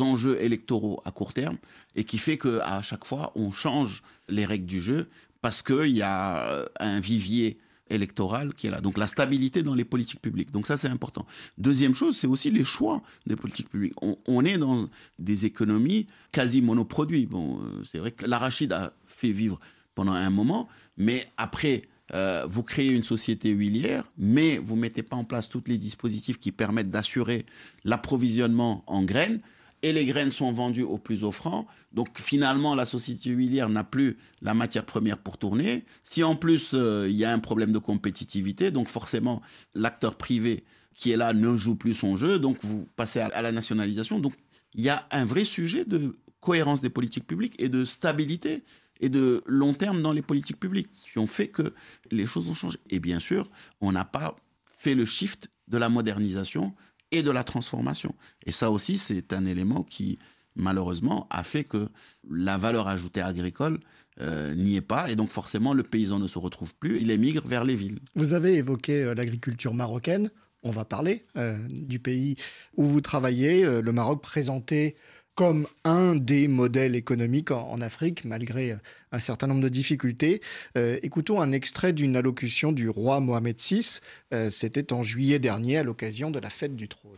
enjeux électoraux à court terme et qui fait qu'à chaque fois, on change les règles du jeu parce qu'il y a un vivier électorale qui est là. Donc la stabilité dans les politiques publiques. Donc ça, c'est important. Deuxième chose, c'est aussi les choix des politiques publiques. On, est dans des économies quasi monoproduits. Bon, c'est vrai que l'arachide a fait vivre pendant un moment, mais après, euh, vous créez une société huilière, mais vous mettez pas en place tous les dispositifs qui permettent d'assurer l'approvisionnement en graines et les graines sont vendues au plus offrant. Donc finalement, la société huilière n'a plus la matière première pour tourner. Si en plus euh, il y a un problème de compétitivité, donc forcément l'acteur privé qui est là ne joue plus son jeu, donc vous passez à la nationalisation. Donc il y a un vrai sujet de cohérence des politiques publiques et de stabilité et de long terme dans les politiques publiques qui ont fait que les choses ont changé. Et bien sûr, on n'a pas fait le shift de la modernisation et de la transformation. Et ça aussi, c'est un élément qui, malheureusement, a fait que la valeur ajoutée agricole euh, n'y est pas. Et donc, forcément, le paysan ne se retrouve plus. Il émigre vers les villes. Vous avez évoqué euh, l'agriculture marocaine. On va parler euh, du pays où vous travaillez. Le Maroc présenté comme un des modèles économiques en, en, Afrique, malgré un certain nombre de difficultés. Euh, écoutons un extrait d'une allocution du roi Mohamed VI. Euh, C'était en juillet dernier à l'occasion de la fête du trône.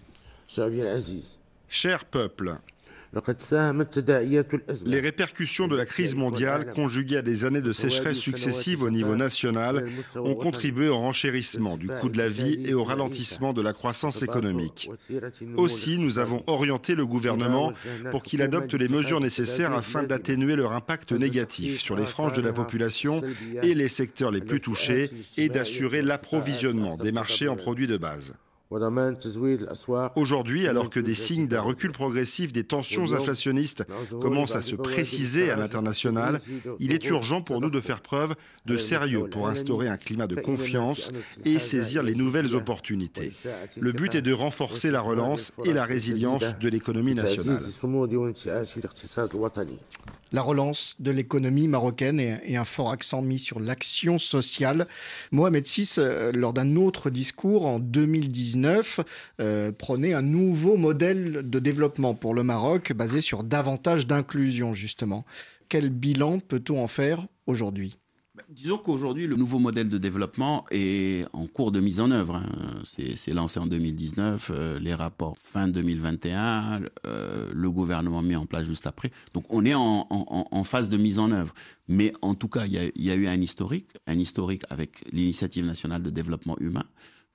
Cher peuple, les répercussions de la crise mondiale, conjuguées à des années de sécheresse successives au niveau national, ont contribué au renchérissement du coût de la vie et au ralentissement de la croissance économique. Aussi, nous avons orienté le gouvernement pour qu'il adopte les mesures nécessaires afin d'atténuer leur impact négatif sur les franges de la population et les secteurs les plus touchés et d'assurer l'approvisionnement des marchés en produits de base. Aujourd'hui, alors que des signes d'un recul progressif des tensions inflationnistes commencent à se préciser à l'international, il est urgent pour nous de faire preuve de sérieux pour instaurer un climat de confiance et saisir les nouvelles opportunités. Le but est de renforcer la relance et la résilience de l'économie nationale. La relance de l'économie marocaine et un fort accent mis sur l'action sociale. Mohamed VI, euh, lors d'un autre discours en 2019, euh, prenait un nouveau modèle de développement pour le Maroc basé sur davantage d'inclusion, justement. Quel bilan peut-on en faire aujourd'hui? Bah, disons qu'aujourd'hui, le nouveau modèle de développement est en cours de mise en œuvre. Hein. C'est lancé en 2019, euh, les rapports fin 2021, euh, le gouvernement mis en place juste après. Donc on est en, phase de mise en œuvre. Mais en tout cas, il y a, eu un historique, un historique avec l'initiative nationale de développement humain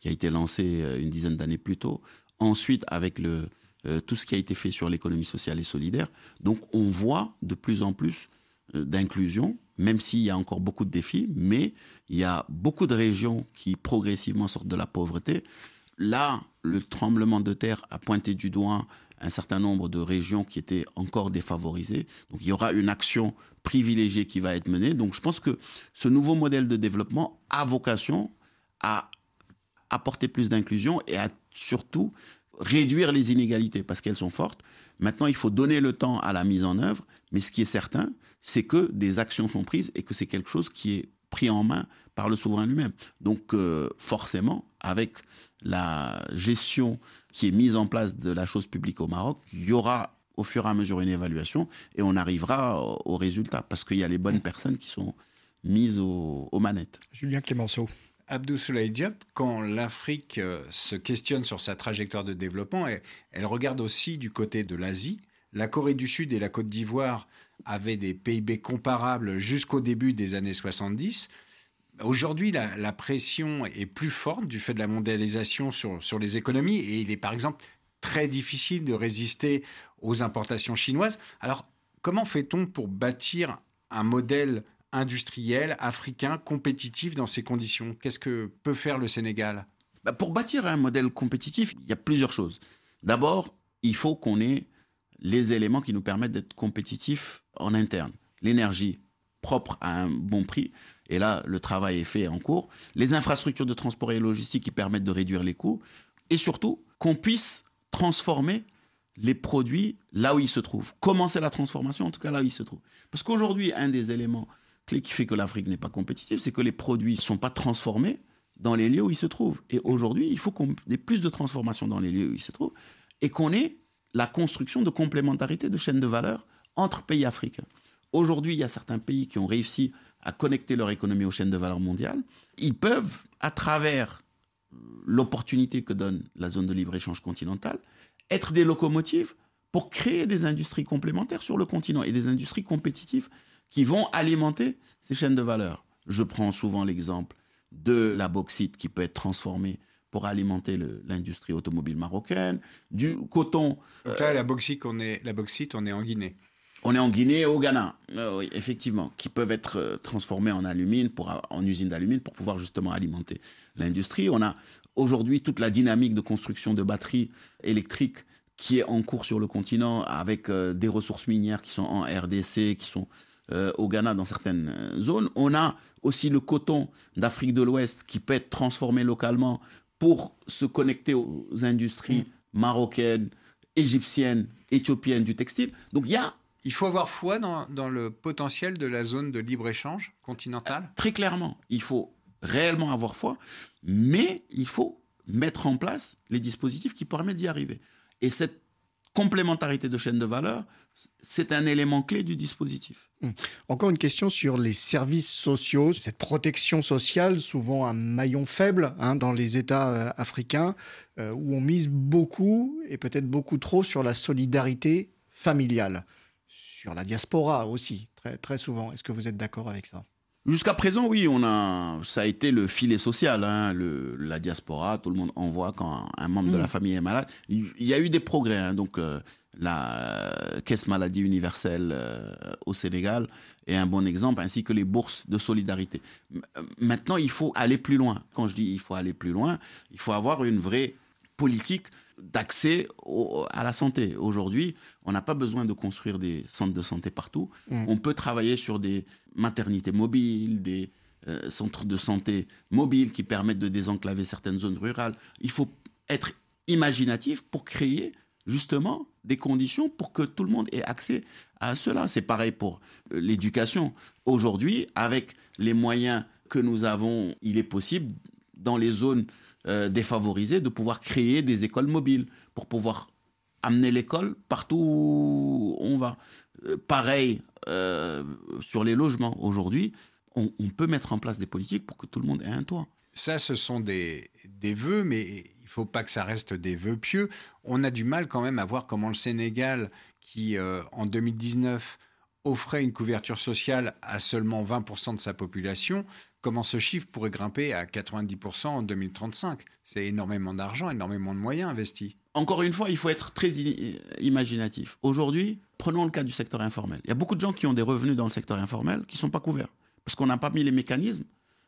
qui a été lancée euh, une dizaine d'années plus tôt. Ensuite, avec le, tout ce qui a été fait sur l'économie sociale et solidaire. Donc on voit de plus en plus d'inclusion même s'il y a encore beaucoup de défis, mais il y a beaucoup de régions qui progressivement sortent de la pauvreté. Là, le tremblement de terre a pointé du doigt un certain nombre de régions qui étaient encore défavorisées. Donc il y aura une action privilégiée qui va être menée. Donc je pense que ce nouveau modèle de développement a vocation à apporter plus d'inclusion et à surtout réduire les inégalités parce qu'elles sont fortes. Maintenant, il faut donner le temps à la mise en œuvre, mais ce qui est certain, c'est que des actions sont prises et que c'est quelque chose qui est pris en main par le souverain lui-même. Donc euh, forcément, avec la gestion qui est mise en place de la chose publique au Maroc, il y aura au fur et à mesure une évaluation et on arrivera au, résultat parce qu'il y a les bonnes personnes qui sont mises aux manettes. Julien Clémenceau. Abdou Diop, quand l'Afrique euh, se questionne sur sa trajectoire de développement, elle regarde aussi du côté de l'Asie. La Corée du Sud et la Côte d'Ivoire avait des PIB comparables jusqu'au début des années 70. Aujourd'hui, la, pression est plus forte du fait de la mondialisation sur, sur les économies et il est par exemple très difficile de résister aux importations chinoises. Alors, comment fait-on pour bâtir un modèle industriel africain compétitif dans ces conditions Qu'est-ce que peut faire le Sénégal? Bah, Pour bâtir un modèle compétitif, il y a plusieurs choses. D'abord, il faut qu'on ait les éléments qui nous permettent d'être compétitifs en interne. L'énergie propre à un bon prix, et là, le travail est fait en cours. Les infrastructures de transport et logistique qui permettent de réduire les coûts, et surtout qu'on puisse transformer les produits là où ils se trouvent. Commencer la transformation, en tout cas là où ils se trouvent. Parce qu'aujourd'hui, un des éléments clés qui fait que l'Afrique n'est pas compétitive, c'est que les produits ne sont pas transformés dans les lieux où ils se trouvent. Et aujourd'hui, il faut qu'on ait plus de transformation dans les lieux où ils se trouvent et qu'on ait la construction de complémentarité de chaînes de valeur entre pays africains. Aujourd'hui, il y a certains pays qui ont réussi à connecter leur économie aux chaînes de valeur mondiales. Ils peuvent, à travers l'opportunité que donne la zone de libre-échange continentale, être des locomotives pour créer des industries complémentaires sur le continent et des industries compétitives qui vont alimenter ces chaînes de valeur. Je prends souvent l'exemple de la bauxite qui peut être transformée pour alimenter l'industrie automobile marocaine, du coton. Donc là, la bauxite, on est, la bauxite, on est en Guinée. On est en Guinée et au Ghana, euh, oui, effectivement, qui peuvent être euh, transformés en alumine, pour, en usine d'alumine, pour pouvoir justement alimenter l'industrie. On a aujourd'hui toute la dynamique de construction de batteries électriques qui est en cours sur le continent, avec euh, des ressources minières qui sont en RDC, qui sont au Ghana dans certaines zones. On a aussi le coton d'Afrique de l'Ouest qui peut être transformé localement pour se connecter aux industries marocaines, égyptiennes, éthiopiennes du textile. Donc il y a... Il faut avoir foi dans, dans le potentiel de la zone de libre-échange continentale? Euh, Très clairement, il faut réellement avoir foi, mais il faut mettre en place les dispositifs qui permettent d'y arriver. Et cette complémentarité de chaîne de valeur, c'est un élément clé du dispositif. Hum. Encore une question sur les services sociaux, cette protection sociale, souvent un maillon faible hein, dans les États euh, africains, euh, où on mise beaucoup, et peut-être beaucoup trop, sur la solidarité familiale, sur la diaspora aussi, très, très souvent. Est-ce que vous êtes d'accord avec ça? Jusqu'à présent, oui, on a, ça a été le filet social, hein, la diaspora. Tout le monde envoie quand un membre de la hum. famille est malade. Il y a eu des progrès, hein, donc euh, la caisse maladie universelle euh, au Sénégal est un bon exemple, ainsi que les bourses de solidarité. Maintenant, il faut aller plus loin. Quand je dis il faut aller plus loin, il faut avoir une vraie politique d'accès à la santé. Aujourd'hui, on n'a pas besoin de construire des centres de santé partout. On peut travailler sur des maternités mobiles, des euh, centres de santé mobiles qui permettent de désenclaver certaines zones rurales. Il faut être imaginatif pour créer justement des conditions pour que tout le monde ait accès à cela. C'est pareil pour euh, l'éducation. Aujourd'hui, avec les moyens que nous avons, il est possible dans les zones euh, défavorisées de pouvoir créer des écoles mobiles pour pouvoir amener l'école partout où on va. Euh, pareil sur les logements. Aujourd'hui, on, peut mettre en place des politiques pour que tout le monde ait un toit. Ça, ce sont des, des vœux, mais faut pas que ça reste des vœux pieux. On a du mal quand même à voir comment le Sénégal, qui euh, en 2019 offrait une couverture sociale à seulement 20% de sa population, comment ce chiffre pourrait grimper à 90% en 2035 C'est énormément d'argent, énormément de moyens investis. Encore une fois, il faut être très imaginatif. Aujourd'hui, prenons le cas du secteur informel. Il y a beaucoup de gens qui ont des revenus dans le secteur informel qui ne sont pas couverts, parce qu'on n'a pas mis les mécanismes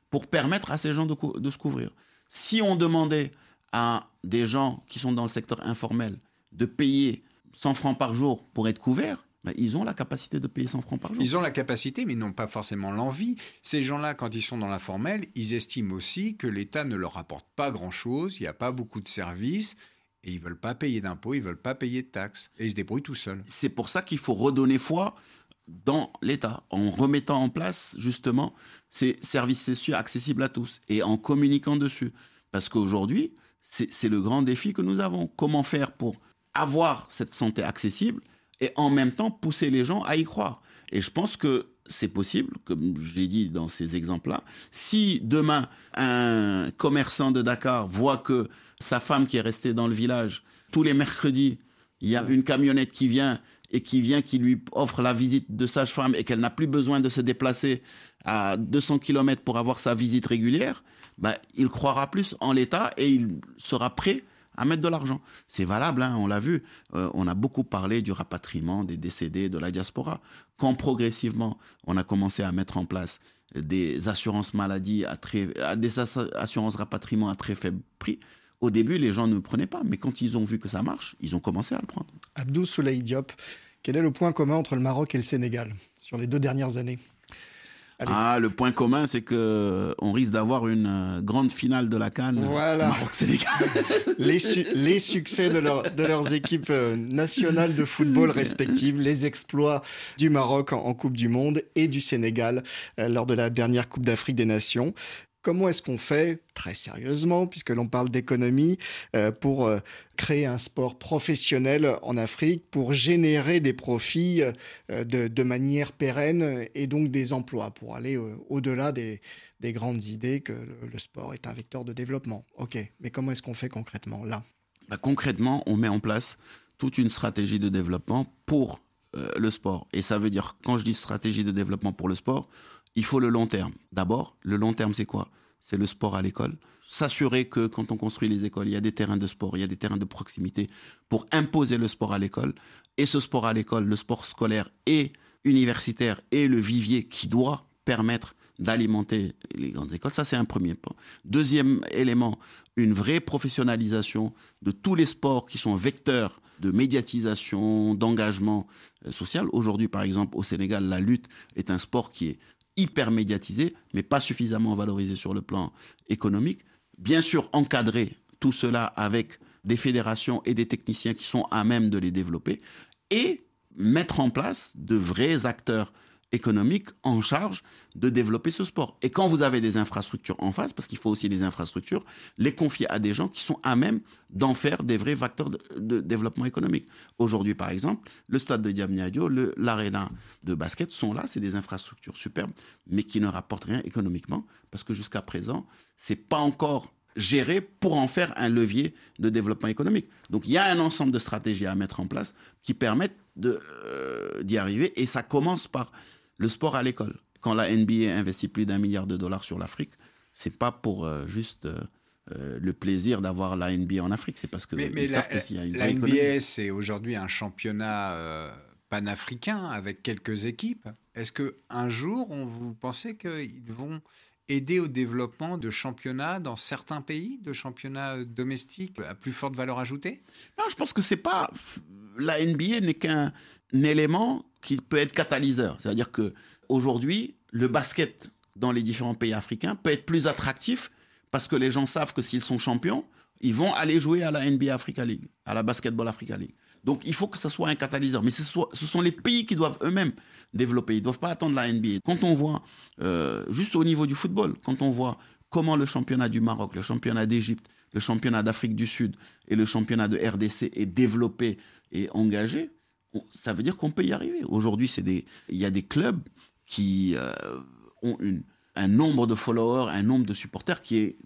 pour permettre à ces gens de se couvrir. Si on demandait à des gens qui sont dans le secteur informel de payer 100 francs par jour pour être couverts, ben, ils ont la capacité de payer 100 francs par jour. Ils ont la capacité, mais ils n'ont pas forcément l'envie. Ces gens-là, quand ils sont dans l'informel, ils estiment aussi que l'État ne leur apporte pas grand-chose, il n'y a pas beaucoup de services, et ils veulent pas payer d'impôts, ils veulent pas payer de taxes, et ils se débrouillent tout seuls. C'est pour ça qu'il faut redonner foi dans l'État, en remettant en place justement ces services sociaux accessibles à tous, et en communiquant dessus. Parce qu'aujourd'hui, c'est le grand défi que nous avons. Comment faire pour avoir cette santé accessible et en même temps pousser les gens à y croire. Et je pense que c'est possible, comme je l'ai dit dans ces exemples-là. Si demain, un commerçant de Dakar voit que sa femme qui est restée dans le village, tous les mercredis, il y a une camionnette qui vient et qui vient, qui lui offre la visite de sage-femme et qu'elle n'a plus besoin de se déplacer à 200 km pour avoir sa visite régulière, bah, il croira plus en l'État et il sera prêt à mettre de l'argent. C'est valable, hein, on l'a vu. Euh, on a beaucoup parlé du rapatriement des décédés de la diaspora. Quand progressivement, on a commencé à mettre en place des assurances maladie, à très, des assurances rapatriement à très faible prix, au début, les gens ne prenaient pas. Mais quand ils ont vu que ça marche, ils ont commencé à le prendre. Abdou Soulaï Diop, quel est le point commun entre le Maroc et le Sénégal sur les deux dernières années? Ah, le point commun, c'est que on risque d'avoir une euh, grande finale de la Cannes. Voilà. Maroc-Sénégal. (laughs) les, les, succès de, de, leurs équipes euh, nationales de football respectives, les exploits du Maroc en, Coupe du Monde et du Sénégal euh, lors de la dernière Coupe d'Afrique des Nations. Comment est-ce qu'on fait, très sérieusement, puisque l'on parle d'économie, euh, pour euh, créer un sport professionnel en Afrique, pour générer des profits euh, de, manière pérenne et donc des emplois, pour aller au-delà des, grandes idées que le, sport est un vecteur de développement Ok, mais comment est-ce qu'on fait concrètement là? Bah, Concrètement, on met en place toute une stratégie de développement pour le sport. Et ça veut dire, quand je dis stratégie de développement pour le sport, il faut le long terme. D'abord, le long terme, c'est quoi? C'est le sport à l'école. S'assurer que quand on construit les écoles, il y a des terrains de sport, il y a des terrains de proximité pour imposer le sport à l'école. Et ce sport à l'école, le sport scolaire et universitaire est le vivier qui doit permettre d'alimenter les grandes écoles. Ça, c'est un premier point. Deuxième élément, une vraie professionnalisation de tous les sports qui sont vecteurs de médiatisation, d'engagement euh, social. Aujourd'hui, par exemple, au Sénégal, la lutte est un sport qui est hyper médiatisé, mais pas suffisamment valorisé sur le plan économique. Bien sûr, encadrer tout cela avec des fédérations et des techniciens qui sont à même de les développer et mettre en place de vrais acteurs économique en charge de développer ce sport. Et quand vous avez des infrastructures en face, parce qu'il faut aussi des infrastructures, les confier à des gens qui sont à même d'en faire des vrais facteurs de, développement économique. Aujourd'hui, par exemple, le stade de Diamniadio, l'aréna de basket sont là, c'est des infrastructures superbes, mais qui ne rapportent rien économiquement, parce que jusqu'à présent, c'est pas encore géré pour en faire un levier de développement économique. Donc il y a un ensemble de stratégies à mettre en place qui permettent euh, d'y arriver, et ça commence par le sport à l'école. Quand la NBA investit plus d'un milliard de dollars sur l'Afrique, c'est pas pour euh, juste euh, euh, le plaisir d'avoir la NBA en Afrique, c'est parce que mais, mais savent y a une la NBA, c'est aujourd'hui un championnat panafricain avec quelques équipes. Est-ce que un jour, on vous pensez qu'ils vont aider au développement de championnats dans certains pays, de championnats domestiques à plus forte valeur ajoutée? Non, je pense que c'est pas la NBA n'est qu'un élément qui peut être catalyseur. C'est-à-dire que aujourd'hui, le basket dans les différents pays africains peut être plus attractif parce que les gens savent que s'ils sont champions, ils vont aller jouer à la NBA Africa League, à la Basketball Africa League. Donc il faut que ce soit un catalyseur. Mais ce, sont les pays qui doivent eux-mêmes développer. Ils ne doivent pas attendre la NBA. Quand on voit, euh, juste au niveau du football, quand on voit comment le championnat du Maroc, le championnat d'Égypte, le championnat d'Afrique du Sud et le championnat de RDC est développé et engagé, ça veut dire qu'on peut y arriver. Aujourd'hui, il y a des clubs qui euh, ont un nombre de followers, un nombre de supporters qui est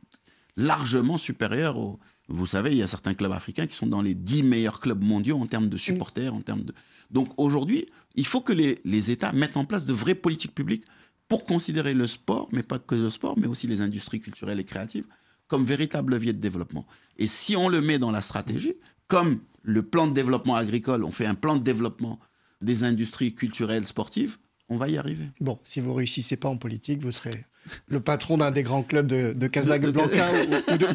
largement supérieur au, vous savez, il y a certains clubs africains qui sont dans les 10 meilleurs clubs mondiaux en termes de supporters, en termes de. Donc aujourd'hui, il faut que les, les, États mettent en place de vraies politiques publiques pour considérer le sport, mais pas que le sport, mais aussi les industries culturelles et créatives, comme véritable levier de développement. Et si on le met dans la stratégie, comme le plan de développement agricole, on fait un plan de développement des industries culturelles sportives, on va y arriver. Bon, si vous réussissez pas en politique, vous serez le patron d'un des grands clubs de, Casablanca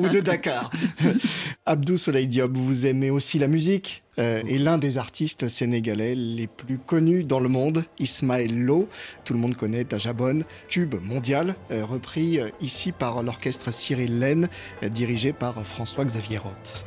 ou, de, Dakar. (laughs) Abdou Soleil Diop, vous aimez aussi la musique euh, et l'un des artistes sénégalais les plus connus dans le monde, Ismaël Lo, tout le monde connaît Tajabon, tube mondial, euh, repris euh, ici par l'orchestre Cyril Laine, dirigé par François-Xavier Roth.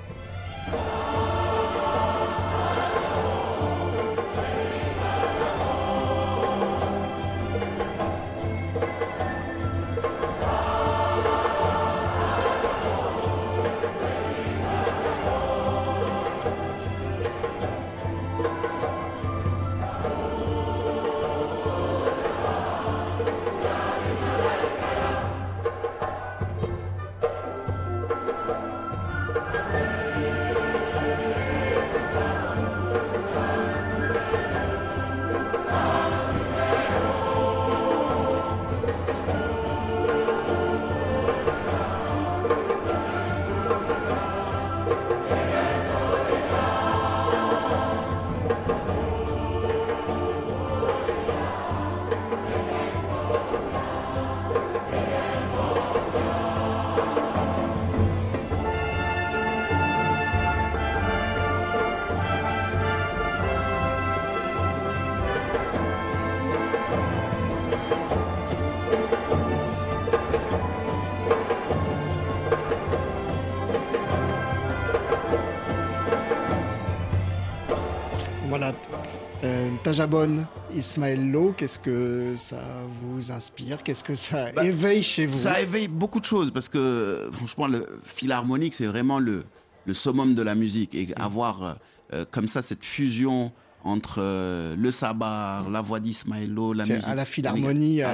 Tajabon, Ismaël Lo, qu'est-ce que ça vous inspire? Qu'est-ce que ça bah, éveille chez vous? Ça éveille beaucoup de choses parce que franchement, le philharmonique, c'est vraiment le, le summum de la musique. Et avoir euh, euh, comme ça cette fusion entre euh, le sabbat, la voix d'Ismaël Lo, la musique. À la Philharmonie, à,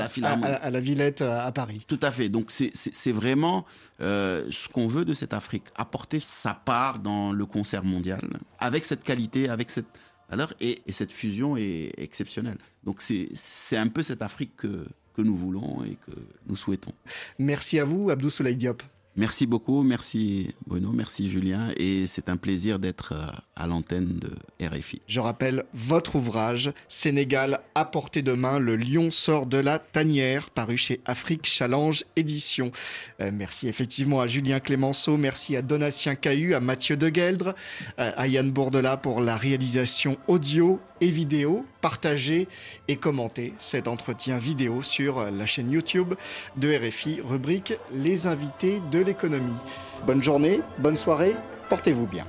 la, Villette à Paris. Tout à fait. Donc c'est vraiment ce qu'on veut de cette Afrique, apporter sa part dans le concert mondial, avec cette qualité, avec cette alors, et, cette fusion est exceptionnelle. Donc c'est un peu cette Afrique que, que nous voulons et que nous souhaitons. Merci à vous, Abdou Soleil Diop. Merci beaucoup, merci Bruno, merci Julien, et c'est un plaisir d'être euh, à l'antenne de RFI. Je rappelle votre ouvrage Sénégal à portée de main, le lion sort de la tanière, paru chez Afrique Challenge Édition. Euh, merci effectivement à Julien Clémenceau, merci à Donatien Cahu, à Mathieu Degueldre, euh, à Yann Bourdela pour la réalisation audio et vidéo. Partagez et commentez cet entretien vidéo sur la chaîne YouTube de RFI, rubrique Les invités de l'économie. Bonne journée, bonne soirée, portez-vous bien.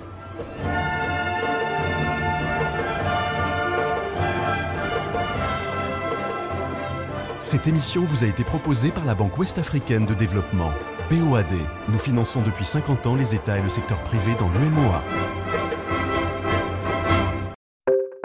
Cette émission vous a été proposée par la Banque Ouest-Africaine de Développement, BOAD. Nous finançons depuis 50 ans les États et le secteur privé dans l'UMOA.